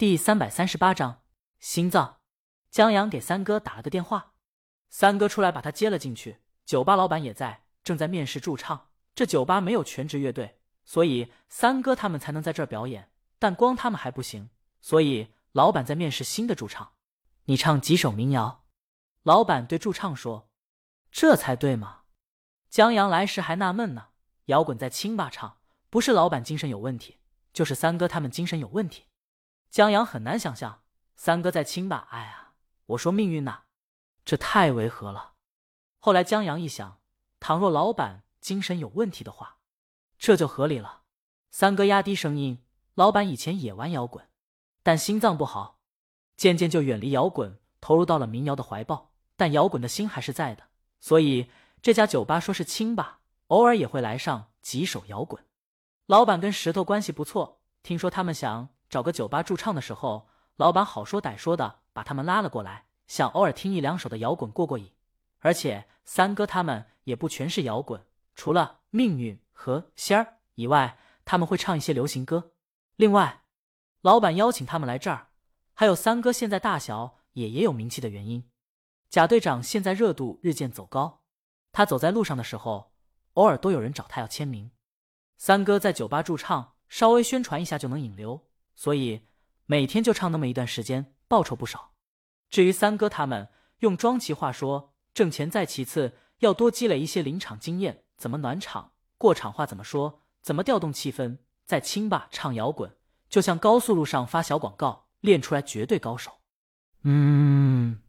第三百三十八章心脏。江阳给三哥打了个电话，三哥出来把他接了进去。酒吧老板也在，正在面试驻唱。这酒吧没有全职乐队，所以三哥他们才能在这儿表演。但光他们还不行，所以老板在面试新的驻唱。你唱几首民谣？老板对驻唱说：“这才对嘛。”江阳来时还纳闷呢，摇滚在清吧唱，不是老板精神有问题，就是三哥他们精神有问题。江阳很难想象三哥在清吧。哎呀，我说命运呐，这太违和了。后来江阳一想，倘若老板精神有问题的话，这就合理了。三哥压低声音：“老板以前也玩摇滚，但心脏不好，渐渐就远离摇滚，投入到了民谣的怀抱。但摇滚的心还是在的，所以这家酒吧说是清吧，偶尔也会来上几首摇滚。老板跟石头关系不错，听说他们想。”找个酒吧驻唱的时候，老板好说歹说的把他们拉了过来，想偶尔听一两首的摇滚过过瘾。而且三哥他们也不全是摇滚，除了命运和仙儿以外，他们会唱一些流行歌。另外，老板邀请他们来这儿，还有三哥现在大小也也有名气的原因。贾队长现在热度日渐走高，他走在路上的时候，偶尔都有人找他要签名。三哥在酒吧驻唱，稍微宣传一下就能引流。所以每天就唱那么一段时间，报酬不少。至于三哥他们，用庄奇话说，挣钱在其次，要多积累一些临场经验，怎么暖场，过场话怎么说，怎么调动气氛。在清吧唱摇滚，就像高速路上发小广告，练出来绝对高手。嗯，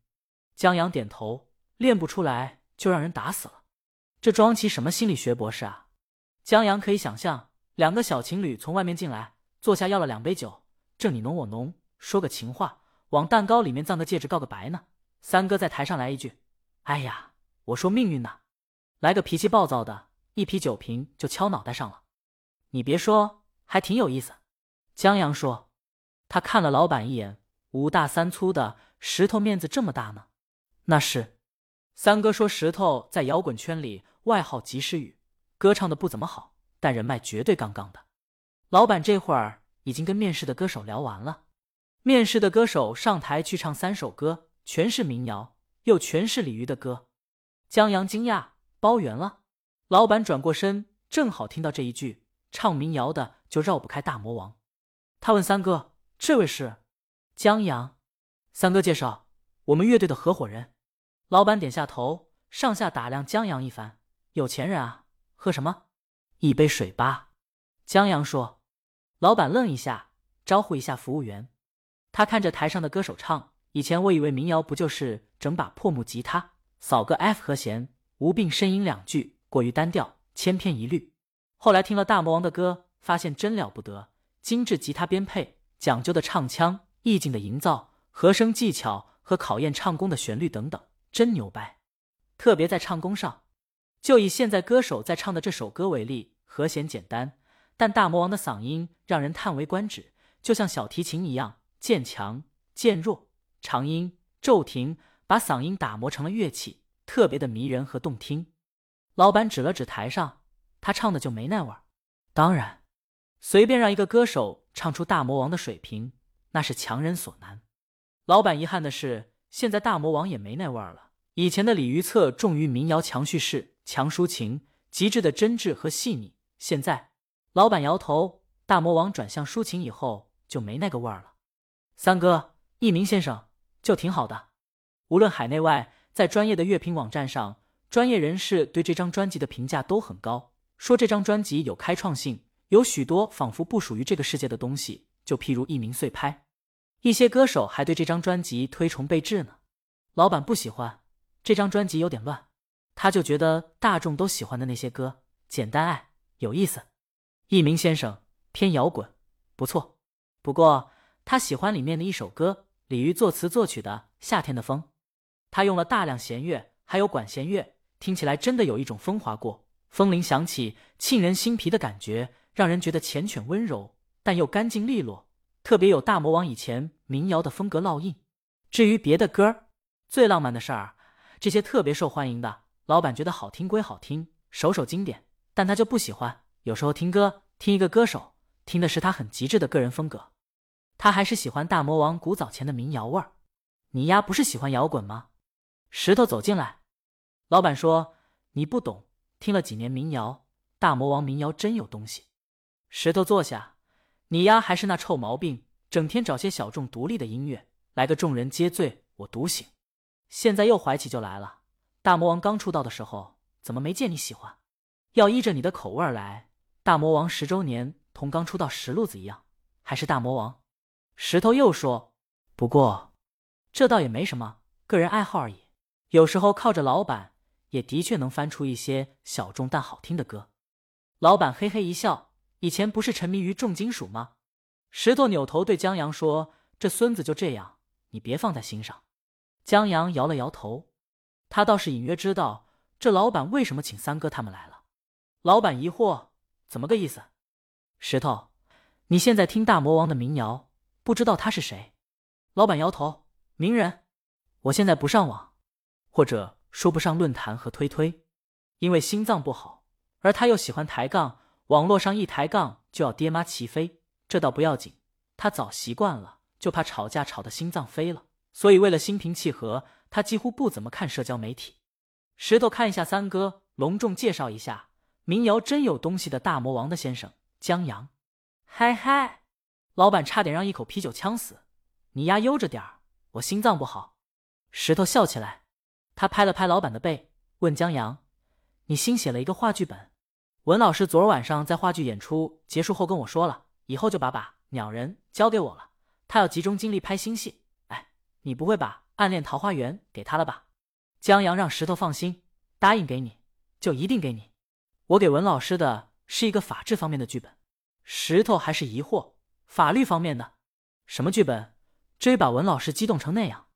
江阳点头，练不出来就让人打死了。这庄奇什么心理学博士啊？江阳可以想象，两个小情侣从外面进来，坐下要了两杯酒。正你侬我侬，说个情话，往蛋糕里面葬个戒指，告个白呢。三哥在台上来一句：“哎呀，我说命运呐，来个脾气暴躁的，一啤酒瓶就敲脑袋上了。”你别说，还挺有意思。江阳说：“他看了老板一眼，五大三粗的石头面子这么大呢。”那是。三哥说：“石头在摇滚圈里外号及时雨，歌唱的不怎么好，但人脉绝对杠杠的。”老板这会儿。已经跟面试的歌手聊完了，面试的歌手上台去唱三首歌，全是民谣，又全是鲤鱼的歌。江阳惊讶，包圆了。老板转过身，正好听到这一句，唱民谣的就绕不开大魔王。他问三哥：“这位是？”江阳。三哥介绍：“我们乐队的合伙人。”老板点下头，上下打量江阳一番：“有钱人啊，喝什么？一杯水吧。”江阳说。老板愣一下，招呼一下服务员。他看着台上的歌手唱：“以前我以为民谣不就是整把破木吉他，扫个 F 和弦，无病呻吟两句，过于单调，千篇一律。后来听了大魔王的歌，发现真了不得，精致吉他编配，讲究的唱腔，意境的营造，和声技巧和考验唱功的旋律等等，真牛掰。特别在唱功上，就以现在歌手在唱的这首歌为例，和弦简单。”但大魔王的嗓音让人叹为观止，就像小提琴一样，渐强渐弱，长音骤停，把嗓音打磨成了乐器，特别的迷人和动听。老板指了指台上，他唱的就没那味儿。当然，随便让一个歌手唱出大魔王的水平，那是强人所难。老板遗憾的是，现在大魔王也没那味儿了。以前的李渔策重于民谣，强叙事，强抒情，极致的真挚和细腻。现在。老板摇头，大魔王转向抒情以后就没那个味儿了。三哥，一鸣先生就挺好的，无论海内外，在专业的乐评网站上，专业人士对这张专辑的评价都很高，说这张专辑有开创性，有许多仿佛不属于这个世界的东西，就譬如一鸣碎拍。一些歌手还对这张专辑推崇备至呢。老板不喜欢这张专辑有点乱，他就觉得大众都喜欢的那些歌简单爱有意思。一鸣先生偏摇滚，不错。不过他喜欢里面的一首歌，李渔作词作曲的《夏天的风》，他用了大量弦乐，还有管弦乐，听起来真的有一种风划过、风铃响起、沁人心脾的感觉，让人觉得缱绻温柔，但又干净利落，特别有大魔王以前民谣的风格烙印。至于别的歌儿最浪漫的事儿，这些特别受欢迎的，老板觉得好听归好听，首首经典，但他就不喜欢。有时候听歌，听一个歌手，听的是他很极致的个人风格。他还是喜欢大魔王古早前的民谣味儿。你丫不是喜欢摇滚吗？石头走进来，老板说：“你不懂，听了几年民谣，大魔王民谣真有东西。”石头坐下，你丫还是那臭毛病，整天找些小众独立的音乐，来个众人皆醉我独醒。现在又怀起就来了。大魔王刚出道的时候，怎么没见你喜欢？要依着你的口味来。大魔王十周年同刚出道石路子一样，还是大魔王。石头又说：“不过，这倒也没什么，个人爱好而已。有时候靠着老板，也的确能翻出一些小众但好听的歌。”老板嘿嘿一笑：“以前不是沉迷于重金属吗？”石头扭头对江阳说：“这孙子就这样，你别放在心上。”江阳摇了摇头，他倒是隐约知道这老板为什么请三哥他们来了。老板疑惑：“怎么个意思？”石头，你现在听大魔王的民谣，不知道他是谁？老板摇头：“名人，我现在不上网，或者说不上论坛和推推，因为心脏不好，而他又喜欢抬杠，网络上一抬杠就要爹妈齐飞。这倒不要紧，他早习惯了，就怕吵架吵得心脏飞了。”所以，为了心平气和，他几乎不怎么看社交媒体。石头看一下三哥，隆重介绍一下民谣真有东西的大魔王的先生江阳。嗨嗨，老板差点让一口啤酒呛死。你丫悠着点儿，我心脏不好。石头笑起来，他拍了拍老板的背，问江阳：“你新写了一个话剧本？”文老师昨儿晚上在话剧演出结束后跟我说了，以后就把把鸟人交给我了，他要集中精力拍新戏。哎你不会把《暗恋桃花源》给他了吧？江阳让石头放心，答应给你就一定给你。我给文老师的是一个法制方面的剧本。石头还是疑惑，法律方面的什么剧本？至于把文老师激动成那样？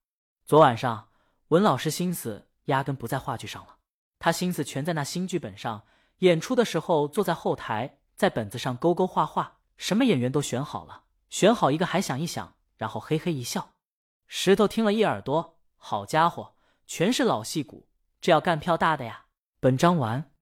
昨晚上文老师心思压根不在话剧上了，他心思全在那新剧本上。演出的时候坐在后台，在本子上勾勾画画，什么演员都选好了，选好一个还想一想，然后嘿嘿一笑。石头听了一耳朵，好家伙，全是老戏骨，这要干票大的呀！本章完。